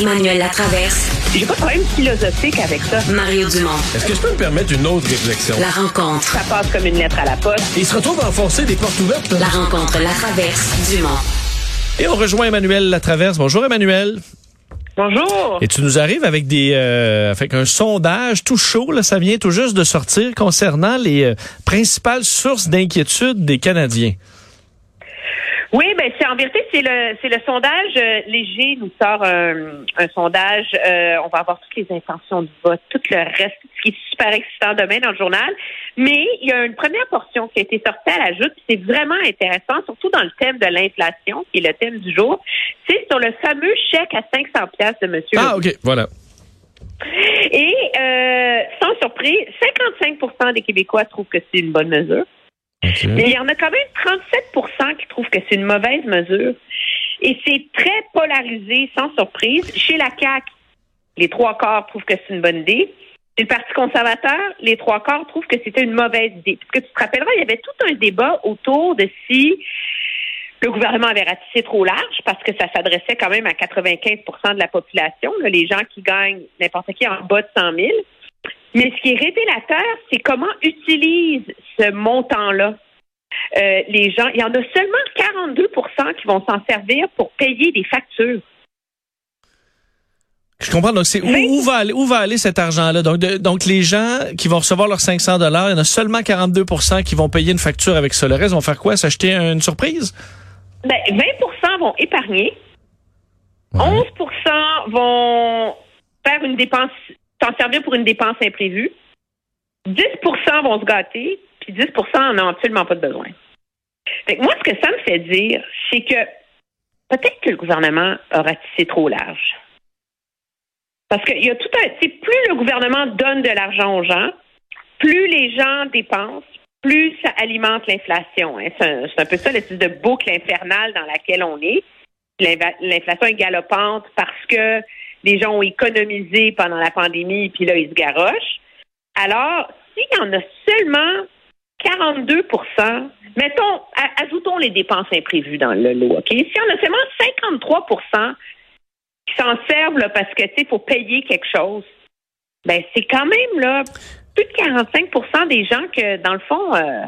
Emmanuel Latraverse. J'ai pas de problème philosophique avec ça. Mario Dumont. Est-ce que je peux me permettre une autre réflexion? La rencontre. Ça passe comme une lettre à la poste. Il se retrouve à enfoncer des portes ouvertes. La rencontre Latraverse Dumont. Et on rejoint Emmanuel Latraverse. Bonjour Emmanuel. Bonjour. Et tu nous arrives avec des euh, avec un sondage tout chaud, là, ça vient tout juste de sortir concernant les euh, principales sources d'inquiétude des Canadiens. Oui, ben c'est en vérité c'est le c'est le sondage euh, léger nous sort un, un sondage. Euh, on va avoir toutes les intentions de vote, tout le reste, ce qui est super excitant demain dans le journal. Mais il y a une première portion qui a été sortie à la joute. C'est vraiment intéressant, surtout dans le thème de l'inflation, qui est le thème du jour. C'est sur le fameux chèque à 500 pièces de Monsieur. Ah ok, voilà. Et euh, sans surprise, 55% des Québécois trouvent que c'est une bonne mesure. Mais il y en a quand même 37% qui trouvent que c'est une mauvaise mesure. Et c'est très polarisé, sans surprise. Chez la CAQ, les trois quarts trouvent que c'est une bonne idée. Chez le Parti conservateur, les trois quarts trouvent que c'était une mauvaise idée. Parce que tu te rappelleras, il y avait tout un débat autour de si le gouvernement avait ratissé trop large parce que ça s'adressait quand même à 95% de la population, les gens qui gagnent n'importe qui en bas de 100 000. Mais ce qui est révélateur, c'est comment utilisent ce montant-là. Euh, les gens, il y en a seulement 42% qui vont s'en servir pour payer des factures. Je comprends. Donc, c'est où, va aller, où va aller cet argent-là? Donc, de- donc, les gens qui vont recevoir leurs 500 dollars, il y en a seulement 42% qui vont payer une facture avec ça. Le reste vont faire quoi? S'acheter une surprise? Ben, 20% vont épargner, Ouais. 11% vont faire une dépense, s'en servir pour une dépense imprévue, 10% vont se gâter, puis 10% en ont absolument pas de besoin. Fait que moi, ce que ça me fait dire, c'est que peut-être que le gouvernement a ratissé trop large. Parce qu'il y a tout un. Plus le gouvernement donne de l'argent aux gens, plus les gens dépensent, plus ça alimente l'inflation. hein. C'est un, peu ça l'espèce de boucle infernale dans laquelle on est. L'inflation est galopante parce que les gens ont économisé pendant la pandémie, puis là, ils se garochent. Alors, s'il y en a seulement 42% mettons, ajoutons les dépenses imprévues dans le lot, OK? Si on a seulement 53% qui s'en servent là, parce que, tu sais, faut payer quelque chose, ben c'est quand même, là, plus de 45% des gens que, dans le fond, euh,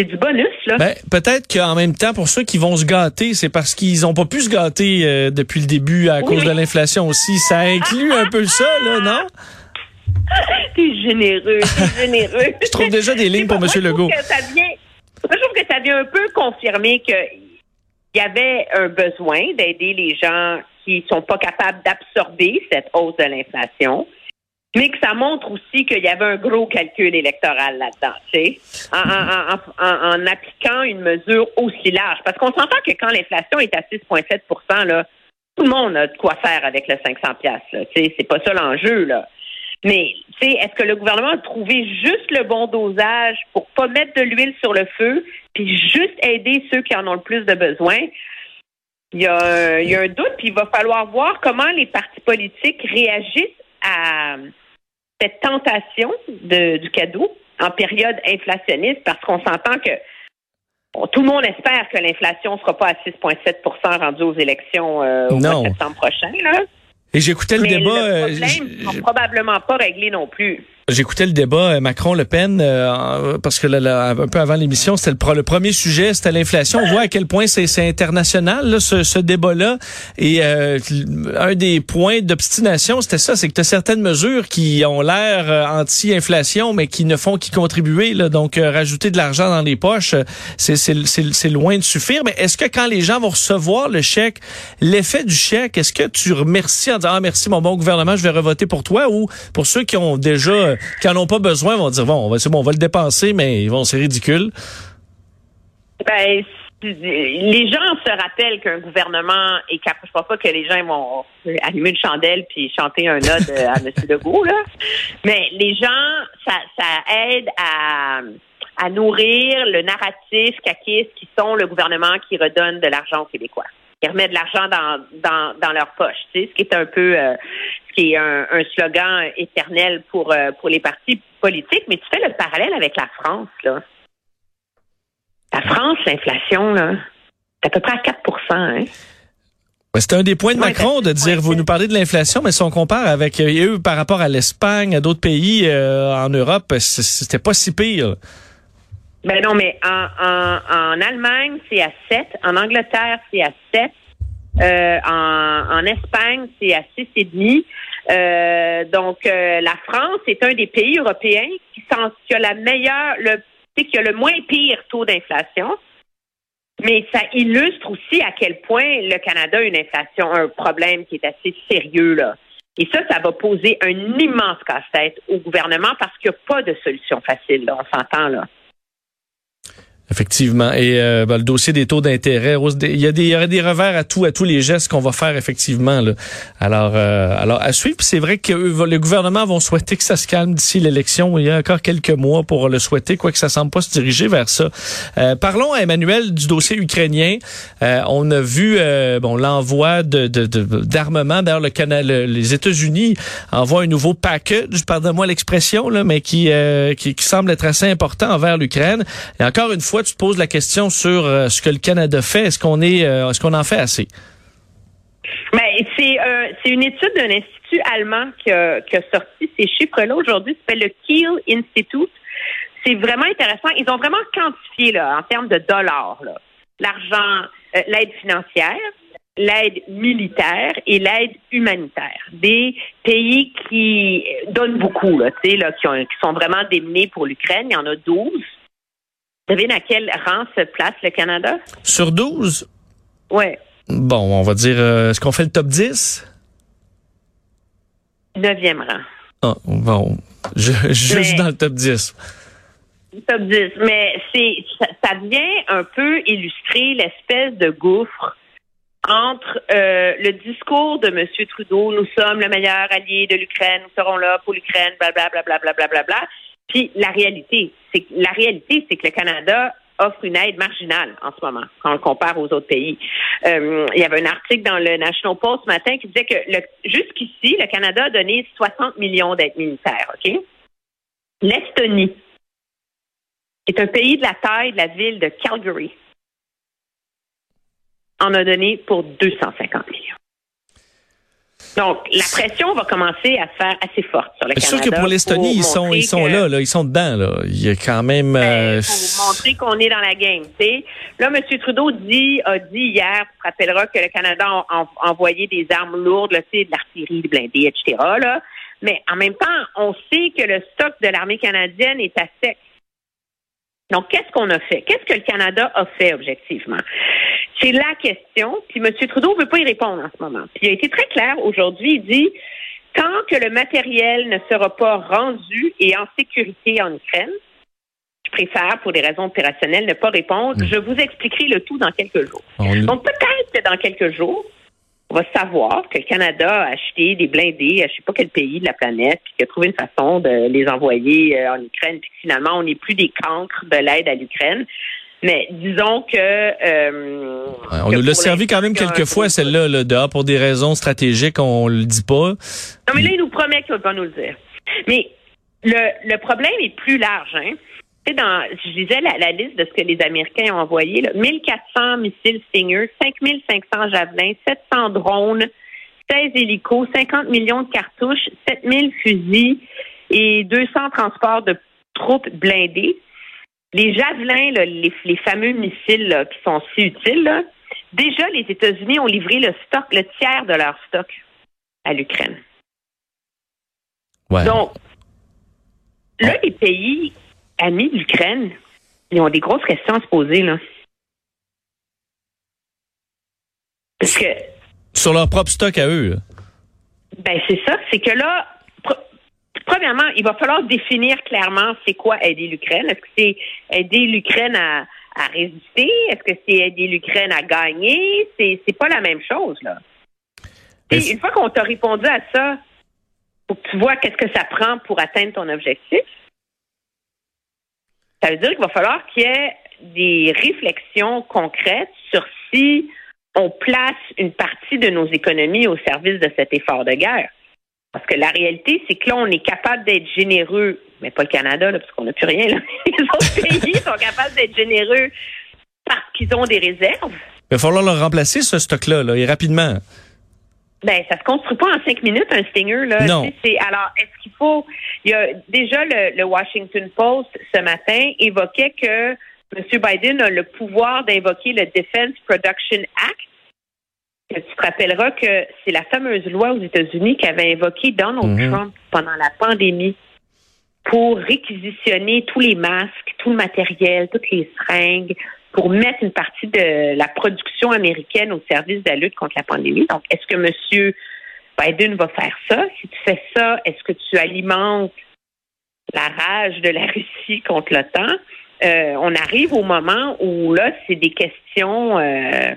c'est du bonus, là. Ben, peut-être qu'en même temps, pour ceux qui vont se gâter, c'est parce qu'ils n'ont pas pu se gâter euh, depuis le début à Oui. cause de l'inflation aussi. Ça inclut un peu ça, là, non? T'es généreux, t'es généreux. Je trouve déjà des lignes pour M. Legault. que ça vient, moi, je trouve que ça vient un peu confirmer qu'il y avait un besoin d'aider les gens qui sont pas capables d'absorber cette hausse de l'inflation, mais que ça montre aussi qu'il y avait un gros calcul électoral là-dedans, tu sais, en, appliquant une mesure aussi large. Parce qu'on s'entend que quand l'inflation est à 6,7% là, tout le monde a de quoi faire avec le 500 pièces. Tu sais, c'est pas ça l'enjeu là. Mais, tu sais, est-ce que le gouvernement a trouvé juste le bon dosage pour pas mettre de l'huile sur le feu, puis juste aider ceux qui en ont le plus de besoin? Il y a, il y a un doute, puis il va falloir voir comment les partis politiques réagissent à cette tentation de- du cadeau en période inflationniste, parce qu'on s'entend que bon, tout le monde espère que l'inflation ne sera pas à 6,7% rendue aux élections euh, au mois de septembre prochain. Là. Et j'écoutais le Mais débat. le euh, problème sera probablement pas réglé non plus. J'écoutais le débat euh, Macron-Le Pen euh, parce que là, là, un peu avant l'émission, c'était le, premier sujet, c'était l'inflation. On voit à quel point c'est international là, ce, ce débat-là. Et euh, un des points d'obstination, c'était ça, c'est que tu as certaines mesures qui ont l'air euh, anti-inflation, mais qui ne font qu'y contribuer. Là, donc euh, rajouter de l'argent dans les poches, c'est loin de suffire. Mais est-ce que quand les gens vont recevoir le chèque, l'effet du chèque, est-ce que tu remercies en disant ah merci mon bon gouvernement, je vais revoter pour toi, ou pour ceux qui ont déjà qui en ont pas besoin, vont dire bon, on va c'est bon, on va le dépenser, mais bon, c'est ridicule. Ben, les gens se rappellent qu'un gouvernement est capable. Je pense pas que les gens vont allumer une chandelle puis chanter un ode à M. Legault, là. Mais les gens, ça, ça aide à, à nourrir le narratif caquiste qui sont le gouvernement qui redonne de l'argent aux Québécois. Qui remet de l'argent dans, dans, dans leur poche, tu sais, ce qui est un peu, euh, ce qui est un, un slogan éternel pour, euh, pour les partis politiques. Mais tu fais le parallèle avec la France, là. La France, l'inflation, là, c'est à peu près à 4% hein? C'est un des points de Macron de dire, vous nous parlez de l'inflation, mais si on compare avec eux par rapport à l'Espagne, à d'autres pays euh, en Europe, c'était pas si pire. Ben non, mais en, en, Allemagne, c'est à 7. En Angleterre, c'est à 7. Euh, en, en Espagne, c'est à 6,5. Euh, donc, euh, la France est un des pays européens qui, qui a la meilleure, le, qui a le moins pire taux d'inflation. Mais ça illustre aussi à quel point le Canada a une inflation, un problème qui est assez sérieux là. Et ça, ça va poser un immense casse-tête au gouvernement parce qu'il n'y a pas de solution facile. Là, on s'entend là. Effectivement. Et euh, ben, le dossier des taux d'intérêt, il y a des, il y aurait des revers à tout, à tous les gestes qu'on va faire effectivement. Là. Alors, euh, alors à suivre. C'est vrai que le gouvernement vont souhaiter que ça se calme d'ici l'élection. Il y a encore quelques mois pour le souhaiter, quoique ça semble pas se diriger vers ça. Euh, parlons à Emmanuel du dossier ukrainien. on a vu bon l'envoi de, d'armement. De, D'ailleurs, le Canada, les États-Unis envoient un nouveau package, pardonne-moi l'expression, là, mais qui, qui, qui semble être assez important envers l'Ukraine. Et encore une fois tu poses la question sur euh, ce que le Canada fait. Est-ce qu'on est, euh, est-ce qu'on en fait assez? Mais c'est euh, c'est une étude d'un institut allemand qui a, qui a sorti ces chiffres-là aujourd'hui. Ça s'appelle le Kiel Institute. C'est vraiment intéressant. Ils ont vraiment quantifié là, en termes de dollars l'argent, l'aide financière, l'aide militaire et l'aide humanitaire. Des pays qui donnent beaucoup, là, là, qui, ont, qui sont vraiment démenés pour l'Ukraine. Il y en a 12. Savez à quel rang se place le Canada? Sur 12? Oui. Bon, on va dire, euh, est-ce qu'on fait le top 10? Neuvième rang. Ah, bon, je, juste dans le top 10. Top 10. Mais c'est ça, vient un peu illustrer l'espèce de gouffre entre euh, le discours de M. Trudeau, nous sommes le meilleur allié de l'Ukraine, nous serons là pour l'Ukraine, blablabla, blablabla, bla, bla, puis la réalité, c'est la réalité, c'est que le Canada offre une aide marginale en ce moment quand on le compare aux autres pays. Euh, il y avait un article dans le National Post ce matin qui disait que jusqu'ici, le Canada a donné 60 millions d'aides militaires. Ok, l'Estonie est un pays de la taille de la ville de Calgary. En a donné pour 250 millions. Donc, la pression va commencer à se faire assez forte sur le Canada. C'est sûr que pour l'Estonie, ils sont, ils sont là, là, ils sont dedans. Là. Il y a quand même... Ben, euh... Pour montrer qu'on est dans la game. Là, M. Trudeau dit, a dit hier, tu te rappelleras que le Canada a, envoyé des armes lourdes, là, de l'artillerie, des blindés, etc. Là. Mais en même temps, on sait que le stock de l'armée canadienne est à sec. Donc, qu'est-ce qu'on a fait? Qu'est-ce que le Canada a fait objectivement? C'est la question. Puis M. Trudeau ne veut pas y répondre en ce moment. Puis il a été très clair aujourd'hui. Il dit tant que le matériel ne sera pas rendu et en sécurité en Ukraine, je préfère, pour des raisons opérationnelles, ne pas répondre. Mm. Je vous expliquerai le tout dans quelques jours. Donc peut-être que dans quelques jours, on va savoir que le Canada a acheté des blindés à je sais pas quel pays de la planète, puis qu'il a trouvé une façon de les envoyer euh, en Ukraine, puis que finalement, on n'est plus des cancres de l'aide à l'Ukraine. Mais disons que... Euh, on nous l'a servi quand même quelques fois, celle-là, là, dehors, pour des raisons stratégiques, on le dit pas. Non, mais là, il nous promet qu'il va pas nous le dire. Mais le, le problème est plus large. Hein? Dans, je disais la, liste de ce que les Américains ont envoyé, là, 1400 missiles Stinger, 5500 javelins, 700 drones, 16 hélicos, 50 millions de cartouches, 7000 fusils et 200 transports de troupes blindées. Les javelins, les, fameux missiles qui sont si utiles, déjà les États-Unis ont livré le stock, le tiers de leur stock à l'Ukraine. Donc, là, les pays amis de l'Ukraine, ils ont des grosses questions à se poser, là. Parce que. Sur leur propre stock à eux, Ben, c'est ça. C'est que là, premièrement, il va falloir définir clairement c'est quoi aider l'Ukraine. Est-ce que c'est aider l'Ukraine à, résister? Est-ce que c'est aider l'Ukraine à gagner? C'est, c'est pas la même chose, là. Et une fois qu'on t'a répondu à ça, faut que tu vois qu'est-ce que ça prend pour atteindre ton objectif. Ça veut dire qu'il va falloir qu'il y ait des réflexions concrètes sur si on place une partie de nos économies au service de cet effort de guerre. Parce que la réalité, c'est que là, on est capable d'être généreux, mais pas le Canada, parce qu'on n'a plus rien. Là. Les autres pays sont capables d'être généreux parce qu'ils ont des réserves. Il va falloir le remplacer, ce stock-là, là, et rapidement. Ben, ça se construit pas en cinq minutes, un Stinger, là. Non. C'est, alors, est-ce qu'il faut. Il y a déjà le, le Washington Post ce matin évoquait que M. Biden a le pouvoir d'invoquer le Defense Production Act. Tu te rappelleras que c'est la fameuse loi aux États-Unis qu'avait invoqué Donald Mhm. Trump pendant la pandémie pour réquisitionner tous les masques, tout le matériel, toutes les seringues, pour mettre une partie de la production américaine au service de la lutte contre la pandémie. Donc, est-ce que M. Biden va faire ça? Si tu fais ça, est-ce que tu alimentes la rage de la Russie contre l'OTAN? Euh, on arrive au moment où là, c'est des questions euh,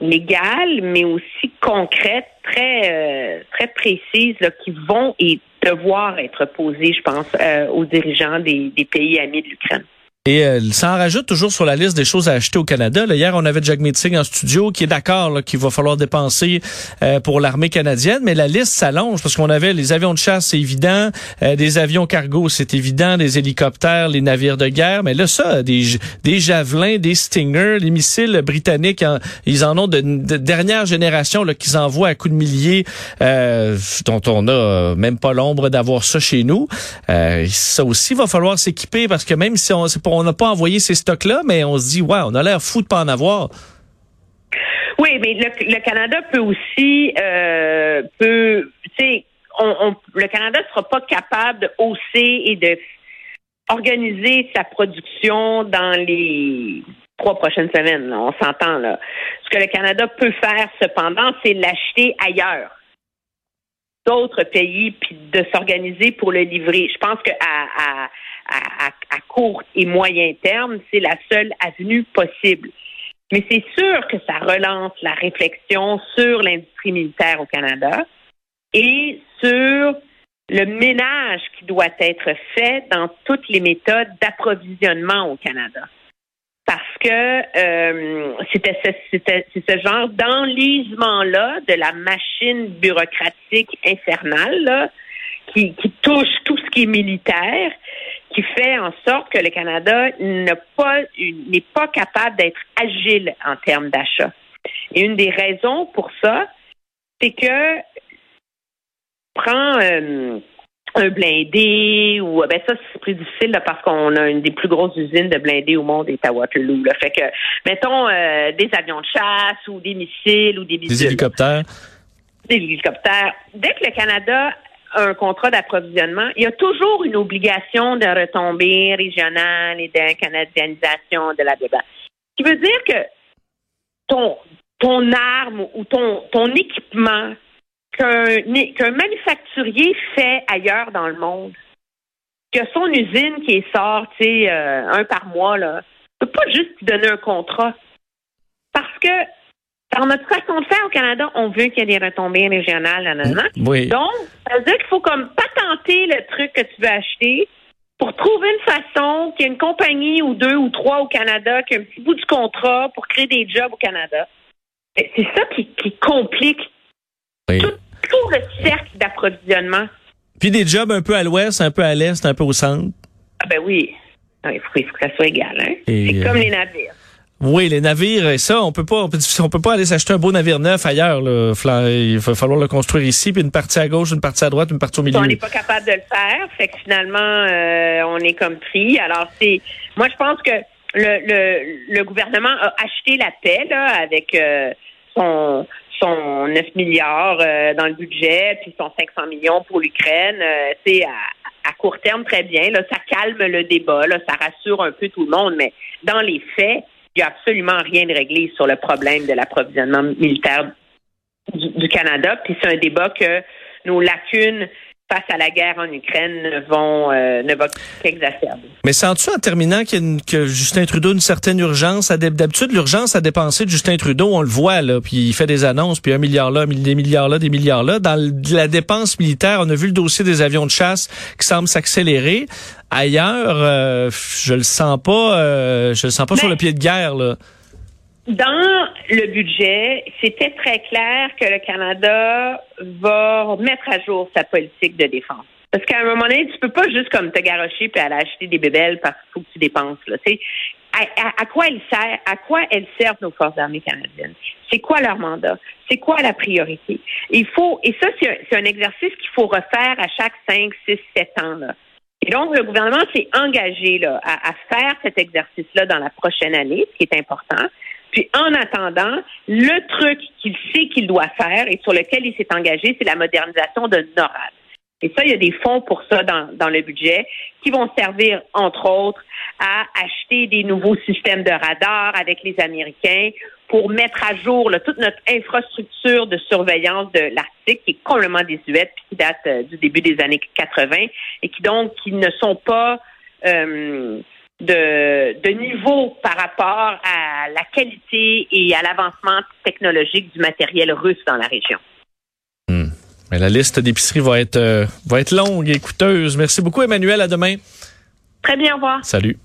légales, mais aussi concrètes, très euh, très précises, qui vont et devoir être posées, je pense, euh, aux dirigeants des pays amis de l'Ukraine. Et euh, ça en rajoute toujours sur la liste des choses à acheter au Canada. Là, hier, on avait Jack Meeting en studio qui est d'accord qu'il va falloir dépenser euh, pour l'armée canadienne, mais la liste s'allonge parce qu'on avait les avions de chasse, c'est évident, euh, des avions cargo, c'est évident, des hélicoptères, les navires de guerre, mais là, ça, des, des javelins, des Stinger, les missiles britanniques, ils en ont de, de dernière génération qu'ils envoient à coups de milliers, euh, dont on a euh, même pas l'ombre d'avoir ça chez nous. Euh, ça aussi, va falloir s'équiper parce que même si on pas- on n'a pas envoyé ces stocks-là, mais on se dit, ouais, on a l'air fou de pas en avoir. Oui, mais le, Canada peut aussi, euh, peut, tu sais, le Canada sera pas capable de hausser et de organiser sa production dans les trois prochaines semaines. on s'entend là. Ce que le Canada peut faire, cependant, c'est l'acheter ailleurs d'autres pays puis de s'organiser pour le livrer. Je pense qu'à à, à, à, court et moyen terme, c'est la seule avenue possible. Mais c'est sûr que ça relance la réflexion sur l'industrie militaire au Canada et sur le ménage qui doit être fait dans toutes les méthodes d'approvisionnement au Canada. Parce que euh, c'était ce, genre d'enlisement-là de la machine bureaucratique infernale qui touche tout ce qui est militaire, qui fait en sorte que le Canada pas n'est pas capable d'être agile en termes d'achat. Et une des raisons pour ça, c'est que prends euh, un blindé ou ben ça c'est plus difficile là, parce qu'on a une des plus grosses usines de blindés au monde est à Waterloo. Là. Fait que mettons euh, des avions de chasse ou des missiles ou des Des missiles hélicoptères. des hélicoptères. Dès que le Canada un contrat d'approvisionnement, il y a toujours une obligation de retombée régionale et de canadianisation de la débat. Ce qui veut dire que ton, ton arme ou ton, ton équipement qu'un manufacturier fait ailleurs dans le monde, que son usine qui sort, tu euh, un par mois, là, peut pas juste te donner un contrat. Parce que notre façon de faire au Canada, on veut qu'il y ait des retombées régionales, nanana. Oui. Donc, ça veut dire qu'il faut comme patenter le truc que tu veux acheter pour trouver une façon qu'il y ait une compagnie ou deux ou trois au Canada qui a un petit bout du contrat pour créer des jobs au Canada. C'est ça qui, qui complique oui. tout, tout le cercle d'approvisionnement. Puis des jobs un peu à l'ouest, un peu à l'est, un peu au centre. Ah ben oui. Il faut, il faut que ça soit égal. Hein? C'est euh, comme les navires. Oui, les navires, et ça, on peut pas, on peut, pas aller s'acheter un beau navire neuf ailleurs. Là. Il va falloir le construire ici, puis une partie à gauche, une partie à droite, une partie au milieu. On n'est pas capable de le faire, fait que finalement, euh, on est comme pris. Alors, c'est, moi, je pense que le, le, gouvernement a acheté la paix là, avec euh, son, son 9 milliards euh, dans le budget, puis son 500 millions pour l'Ukraine. C'est à, à court terme très bien. Là, ça calme le débat, là, ça rassure un peu tout le monde, mais dans les faits, il n'y a absolument rien de réglé sur le problème de l'approvisionnement militaire du, Canada. Puis c'est un débat que nos lacunes face à la guerre en Ukraine ne vont euh, ne va qu'exacerber. Mais sens-tu en terminant qu'il y a une- que Justin Trudeau a une certaine urgence? D'habitude, l'urgence à dépenser de Justin Trudeau, on le voit, là, puis il fait des annonces, puis un milliard là, des milliards là, des milliards là. Dans la dépense militaire, on a vu le dossier des avions de chasse qui semble s'accélérer. Ailleurs, euh, je le sens pas, euh, je le sens pas Mais- sur le pied de guerre, là. Dans le budget, c'était très clair que le Canada va mettre à jour sa politique de défense. Parce qu'à un moment donné, tu peux pas juste comme te garocher puis aller acheter des bébelles parce qu'il faut que tu dépenses. Là. Tu sais, à, quoi elles servent, à quoi elles servent nos forces armées canadiennes? C'est quoi leur mandat? C'est quoi la priorité? Il faut, et ça, c'est un, exercice qu'il faut refaire à chaque 5, 6, 7 ans. Là. Et donc, le gouvernement s'est engagé là, à, à faire cet exercice-là dans la prochaine année, ce qui est important. Puis, en attendant, le truc qu'il sait qu'il doit faire et sur lequel il s'est engagé, c'est la modernisation de NORAD. Et ça, il y a des fonds pour ça dans, le budget qui vont servir, entre autres, à acheter des nouveaux systèmes de radar avec les Américains pour mettre à jour toute notre infrastructure de surveillance de l'Arctique qui est complètement désuète puis qui date euh, du début des années 80 et qui donc qui ne sont pas euh, de, de niveau par rapport à la qualité et à l'avancement technologique du matériel russe dans la région. Mais la liste d'épicerie va être, euh, va être longue et coûteuse. Merci beaucoup, Emmanuel. À demain. Très bien, au revoir. Salut.